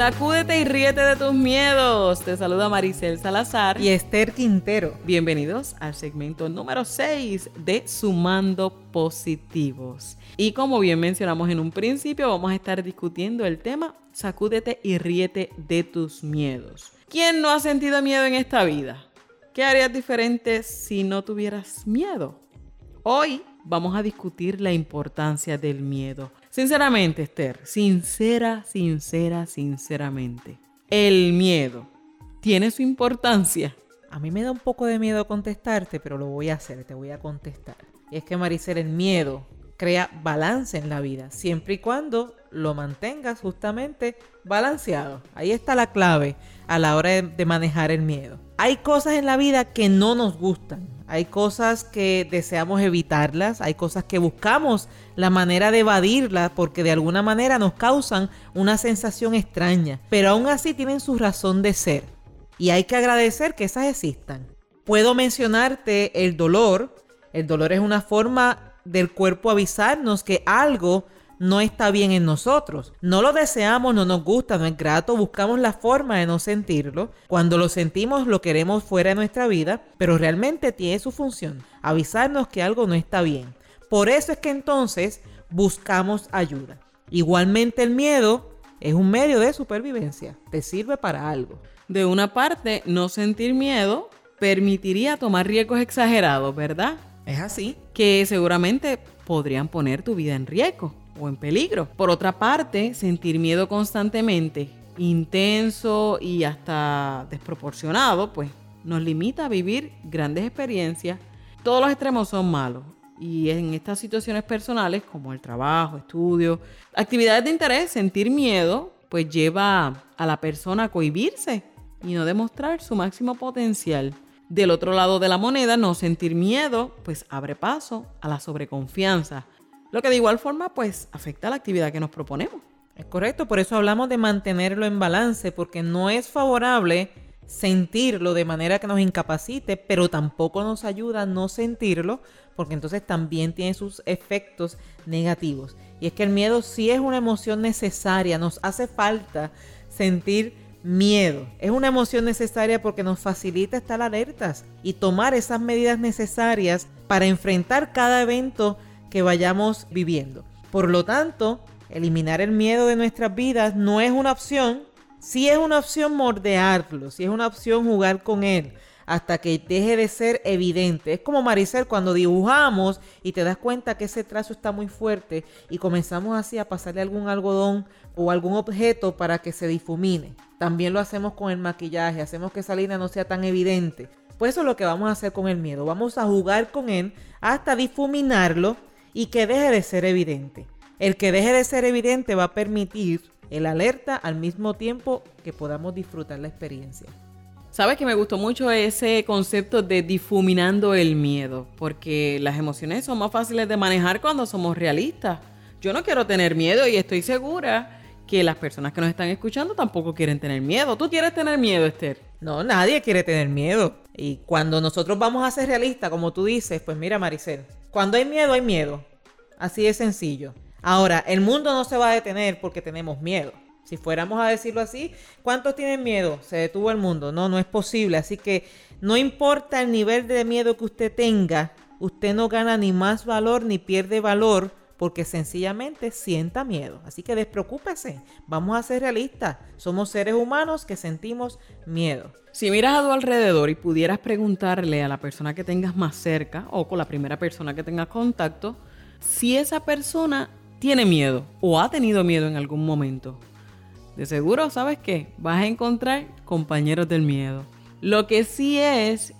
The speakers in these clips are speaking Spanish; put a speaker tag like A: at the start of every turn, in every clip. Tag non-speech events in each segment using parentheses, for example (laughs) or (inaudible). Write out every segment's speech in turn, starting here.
A: Sacúdete y ríete de tus miedos. Te saluda Maricel Salazar
B: y Esther Quintero.
A: Bienvenidos al segmento número 6 de Sumando Positivos. Y como bien mencionamos en un principio, vamos a estar discutiendo el tema Sacúdete y ríete de tus miedos. ¿Quién no ha sentido miedo en esta vida? ¿Qué harías diferente si no tuvieras miedo? Hoy vamos a discutir la importancia del miedo. Sinceramente, Esther, sincera, sincera, sinceramente. El miedo tiene su importancia.
B: A mí me da un poco de miedo contestarte, pero lo voy a hacer, te voy a contestar. Y es que Maricel, el miedo crea balance en la vida, siempre y cuando lo mantengas justamente balanceado. Ahí está la clave a la hora de, manejar el miedo. Hay cosas en la vida que no nos gustan, hay cosas que deseamos evitarlas, hay cosas que buscamos la manera de evadirlas porque de alguna manera nos causan una sensación extraña, pero aún así tienen su razón de ser y hay que agradecer que esas existan. Puedo mencionarte el dolor, el dolor es una forma del cuerpo avisarnos que algo no está bien en nosotros. No lo deseamos, no nos gusta, no es grato, buscamos la forma de no sentirlo. Cuando lo sentimos lo queremos fuera de nuestra vida, pero realmente tiene su función, avisarnos que algo no está bien. Por eso es que entonces buscamos ayuda. Igualmente el miedo es un medio de supervivencia, te sirve para algo.
A: De una parte, no sentir miedo permitiría tomar riesgos exagerados, ¿verdad?
B: Es así.
A: Que seguramente podrían poner tu vida en riesgo o en peligro. Por otra parte, sentir miedo constantemente, intenso y hasta desproporcionado, pues nos limita a vivir grandes experiencias. Todos los extremos son malos. Y en estas situaciones personales, como el trabajo, estudio, actividades de interés, sentir miedo, pues lleva a la persona a cohibirse y no demostrar su máximo potencial. Del otro lado de la moneda, no sentir miedo, pues abre paso a la sobreconfianza, lo que de igual forma pues afecta a la actividad que nos proponemos.
B: Es correcto, por eso hablamos de mantenerlo en balance, porque no es favorable sentirlo de manera que nos incapacite, pero tampoco nos ayuda a no sentirlo, porque entonces también tiene sus efectos negativos. Y es que el miedo sí es una emoción necesaria, nos hace falta sentir miedo. Es una emoción necesaria porque nos facilita estar alertas y tomar esas medidas necesarias para enfrentar cada evento que vayamos viviendo. Por lo tanto, eliminar el miedo de nuestras vidas no es una opción. Sí es una opción mordearlo, sí es una opción jugar con él hasta que deje de ser evidente. Es como Maricel cuando dibujamos y te das cuenta que ese trazo está muy fuerte y comenzamos así a pasarle algún algodón o algún objeto para que se difumine. También lo hacemos con el maquillaje, hacemos que esa línea no sea tan evidente. Pues eso es lo que vamos a hacer con el miedo. Vamos a jugar con él hasta difuminarlo y que deje de ser evidente. El que deje de ser evidente va a permitir el alerta al mismo tiempo que podamos disfrutar la experiencia.
A: Sabes que me gustó mucho ese concepto de difuminando el miedo, porque las emociones son más fáciles de manejar cuando somos realistas. Yo no quiero tener miedo y estoy segura que las personas que nos están escuchando tampoco quieren tener miedo. ¿Tú quieres tener miedo, Esther?
B: No, nadie quiere tener miedo. Y cuando nosotros vamos a ser realistas, como tú dices, pues mira, Maricel, cuando hay miedo, hay miedo. Así de sencillo. Ahora, el mundo no se va a detener porque tenemos miedo. Si fuéramos a decirlo así, ¿cuántos tienen miedo? Se detuvo el mundo. No, no es posible. Así que no importa el nivel de miedo que usted tenga, usted no gana ni más valor ni pierde valor porque sencillamente sienta miedo. Así que despreocúpese. Vamos a ser realistas. Somos seres humanos que sentimos miedo.
A: Si miras a tu alrededor y pudieras preguntarle a la persona que tengas más cerca o con la primera persona que tengas contacto, si esa persona tiene miedo o ha tenido miedo en algún momento, de seguro, ¿sabes qué? Vas a encontrar compañeros del miedo. Lo que sí es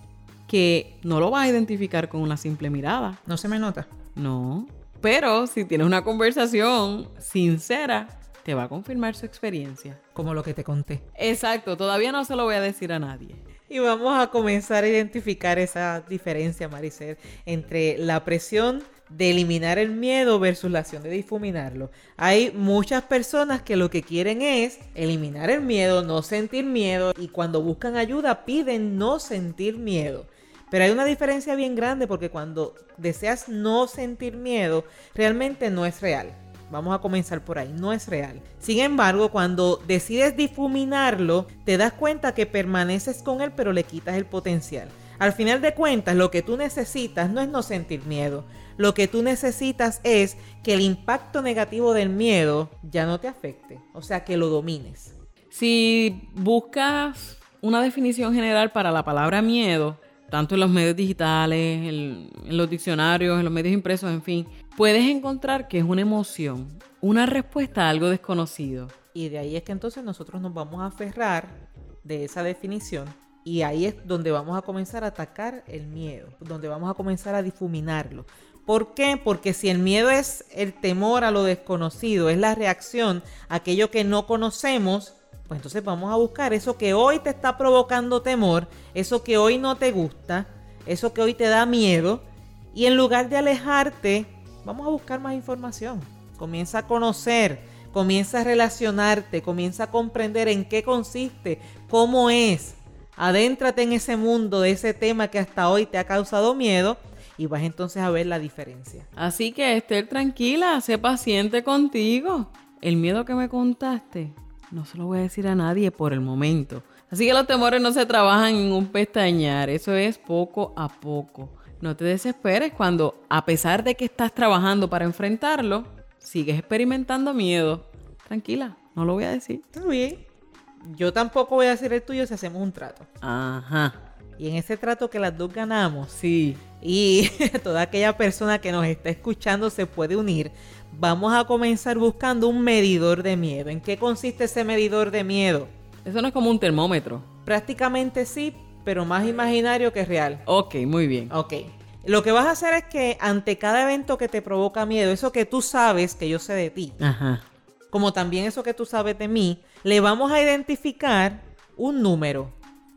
A: que no lo vas a identificar con una simple mirada.
B: No se me nota.
A: No. Pero si tienes una conversación sincera, te va a confirmar su experiencia.
B: Como lo que te conté.
A: Exacto, todavía no se lo voy a decir a nadie.
B: Y vamos a comenzar a identificar esa diferencia, Maricel, entre la presión de eliminar el miedo versus la acción de difuminarlo. Hay muchas personas que lo que quieren es eliminar el miedo, no sentir miedo y cuando buscan ayuda piden no sentir miedo. Pero hay una diferencia bien grande porque cuando deseas no sentir miedo, realmente no es real. Vamos a comenzar por ahí, no es real. Sin embargo, cuando decides difuminarlo, te das cuenta que permaneces con él pero le quitas el potencial. Al final de cuentas, lo que tú necesitas no es no sentir miedo. Lo que tú necesitas es que el impacto negativo del miedo ya no te afecte, o sea, que lo domines.
A: Si buscas una definición general para la palabra miedo, tanto en los medios digitales, en, los diccionarios, en los medios impresos, en fin, puedes encontrar que es una emoción, una respuesta a algo desconocido.
B: Y de ahí es que entonces nosotros nos vamos a aferrar de esa definición y ahí es donde vamos a comenzar a atacar el miedo, donde vamos a comenzar a difuminarlo. ¿Por qué? Porque si el miedo es el temor a lo desconocido, es la reacción a aquello que no conocemos, pues entonces vamos a buscar eso que hoy te está provocando temor, eso que hoy no te gusta, eso que hoy te da miedo. Y en lugar de alejarte, vamos a buscar más información. Comienza a conocer, comienza a relacionarte, comienza a comprender en qué consiste, cómo es. Adéntrate en ese mundo de ese tema que hasta hoy te ha causado miedo y vas entonces a ver la diferencia.
A: Así que Esther, tranquila, sé paciente contigo. El miedo que me contaste no se lo voy a decir a nadie por el momento. Así que los temores no se trabajan en un pestañear, eso es poco a poco. No te desesperes cuando, a pesar de que estás trabajando para enfrentarlo, sigues experimentando miedo. Tranquila, no lo voy a decir.
B: Está bien. Yo tampoco voy a decir el tuyo si hacemos un trato.
A: Ajá.
B: Y en ese trato que las dos ganamos,
A: sí.
B: Y (laughs) toda aquella persona que nos está escuchando se puede unir vamos a comenzar buscando un medidor de miedo. ¿En qué consiste ese medidor de miedo?
A: Eso no es como un termómetro.
B: Prácticamente sí, pero más imaginario que real.
A: Ok, muy bien.
B: Ok. Lo que vas a hacer es que ante cada evento que te provoca miedo, eso que tú sabes que yo sé de ti,
A: Ajá.
B: como también eso que tú sabes de mí, le vamos a identificar un número,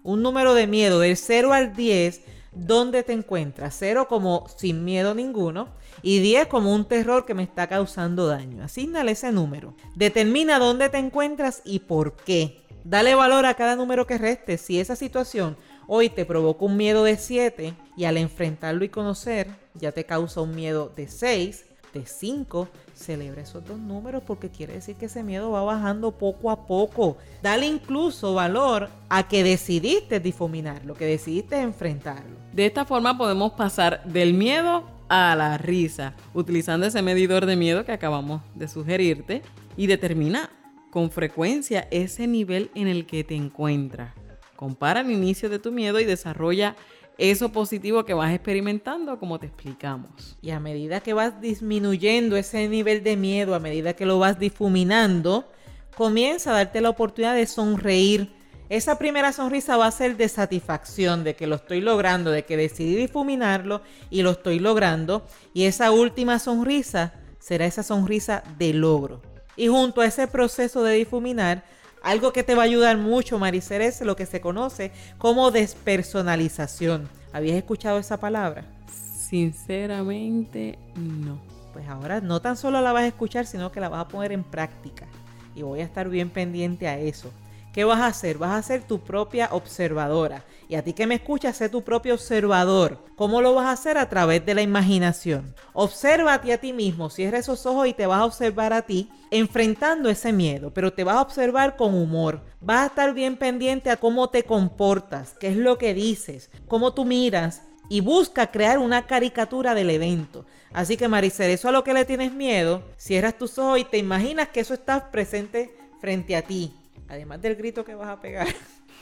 B: un número de miedo del 0 al 10, ¿dónde te encuentras? 0 como sin miedo ninguno y 10 como un terror que me está causando daño. Asígnale ese número. Determina dónde te encuentras y por qué. Dale valor a cada número que reste. Si esa situación hoy te provoca un miedo de 7 y al enfrentarlo y conocer ya te causa un miedo de 6, de 5, celebra esos dos números porque quiere decir que ese miedo va bajando poco a poco. Dale incluso valor a que decidiste difuminarlo, que decidiste enfrentarlo.
A: De esta forma podemos pasar del miedo a la risa, utilizando ese medidor de miedo que acabamos de sugerirte y determina con frecuencia ese nivel en el que te encuentras. Compara el inicio de tu miedo y desarrolla eso positivo que vas experimentando como te explicamos.
B: Y a medida que vas disminuyendo ese nivel de miedo, a medida que lo vas difuminando, comienza a darte la oportunidad de sonreír esa primera sonrisa va a ser de satisfacción, de que lo estoy logrando, de que decidí difuminarlo y lo estoy logrando. Y esa última sonrisa será esa sonrisa de logro. Y junto a ese proceso de difuminar, algo que te va a ayudar mucho, Maricer, es lo que se conoce como despersonalización. ¿Habías escuchado esa palabra?
A: Sinceramente, no.
B: Pues ahora no tan solo la vas a escuchar, sino que la vas a poner en práctica. Y voy a estar bien pendiente a eso. ¿Qué vas a hacer? Vas a ser tu propia observadora. Y a ti que me escuchas, sé tu propio observador. ¿Cómo lo vas a hacer? A través de la imaginación. Obsérvate a ti mismo, cierra esos ojos y te vas a observar a ti enfrentando ese miedo, pero te vas a observar con humor. Vas a estar bien pendiente a cómo te comportas, qué es lo que dices, cómo tú miras y busca crear una caricatura del evento. Así que Maricel, eso a lo que le tienes miedo, cierras tus ojos y te imaginas que eso está presente frente a ti además del grito que vas a pegar,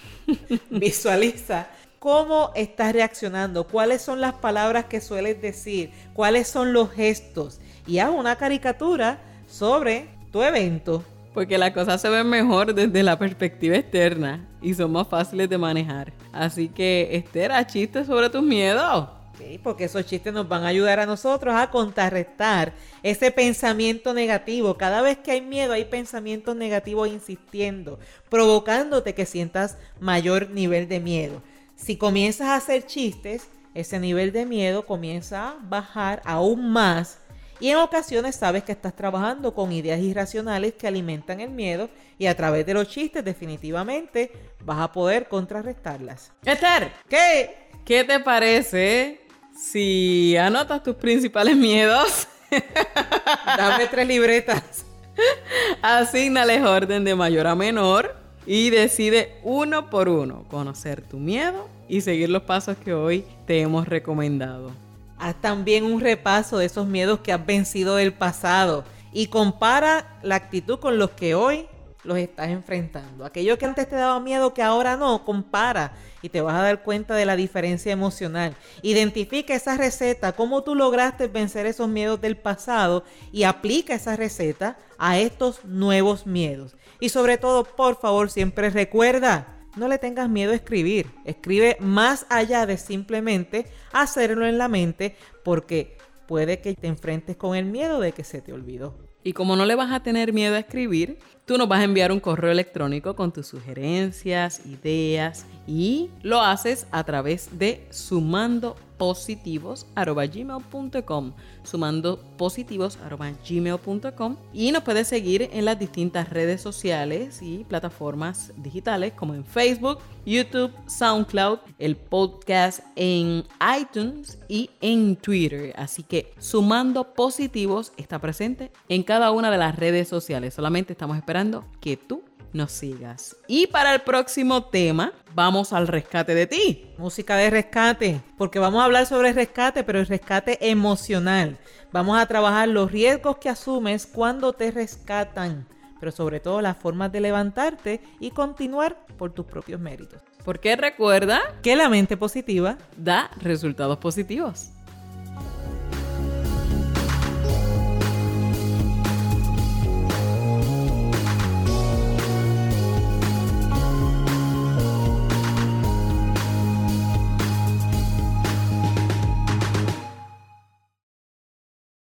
B: (laughs) visualiza cómo estás reaccionando, cuáles son las palabras que sueles decir, cuáles son los gestos y haz una caricatura sobre tu evento.
A: Porque las cosas se ven mejor desde la perspectiva externa y son más fáciles de manejar. Así que, Esther, chistes sobre tus miedos
B: porque esos chistes nos van a ayudar a nosotros a contrarrestar ese pensamiento negativo. Cada vez que hay miedo hay pensamientos negativos insistiendo, provocándote que sientas mayor nivel de miedo. Si comienzas a hacer chistes, ese nivel de miedo comienza a bajar aún más y en ocasiones sabes que estás trabajando con ideas irracionales que alimentan el miedo y a través de los chistes definitivamente vas a poder contrarrestarlas.
A: Esther,
B: ¿qué?
A: ¿Qué te parece si anotas tus principales miedos (laughs)
B: Dame tres libretas.
A: Asignales orden de mayor a menor y decide uno por uno conocer tu miedo y seguir los pasos que hoy te hemos recomendado.
B: Haz también un repaso de esos miedos que has vencido del pasado y compara la actitud con los que hoy los estás enfrentando. Aquello que antes te daba miedo que ahora no, compara y te vas a dar cuenta de la diferencia emocional. Identifica esa receta, cómo tú lograste vencer esos miedos del pasado y aplica esa receta a estos nuevos miedos. Y sobre todo, por favor, siempre recuerda, no le tengas miedo a escribir. Escribe más allá de simplemente hacerlo en la mente porque puede que te enfrentes con el miedo de que se te olvidó.
A: Y como no le vas a tener miedo a escribir, tú nos vas a enviar un correo electrónico con tus sugerencias, ideas y lo haces a través de sumando positivos.gmail.com sumando positivos.gmail.com y nos puedes seguir en las distintas redes sociales y plataformas digitales como en Facebook, YouTube, SoundCloud, el podcast en iTunes y en Twitter. Así que sumando positivos está presente en cada una de las redes sociales. Solamente estamos esperando que tú nos sigas. Y para el próximo tema, vamos al rescate de ti.
B: Música de rescate, porque vamos a hablar sobre el rescate, pero el rescate emocional. Vamos a trabajar los riesgos que asumes cuando te rescatan, pero sobre todo las formas de levantarte y continuar por tus propios méritos.
A: Porque recuerda
B: que la mente positiva
A: da resultados positivos.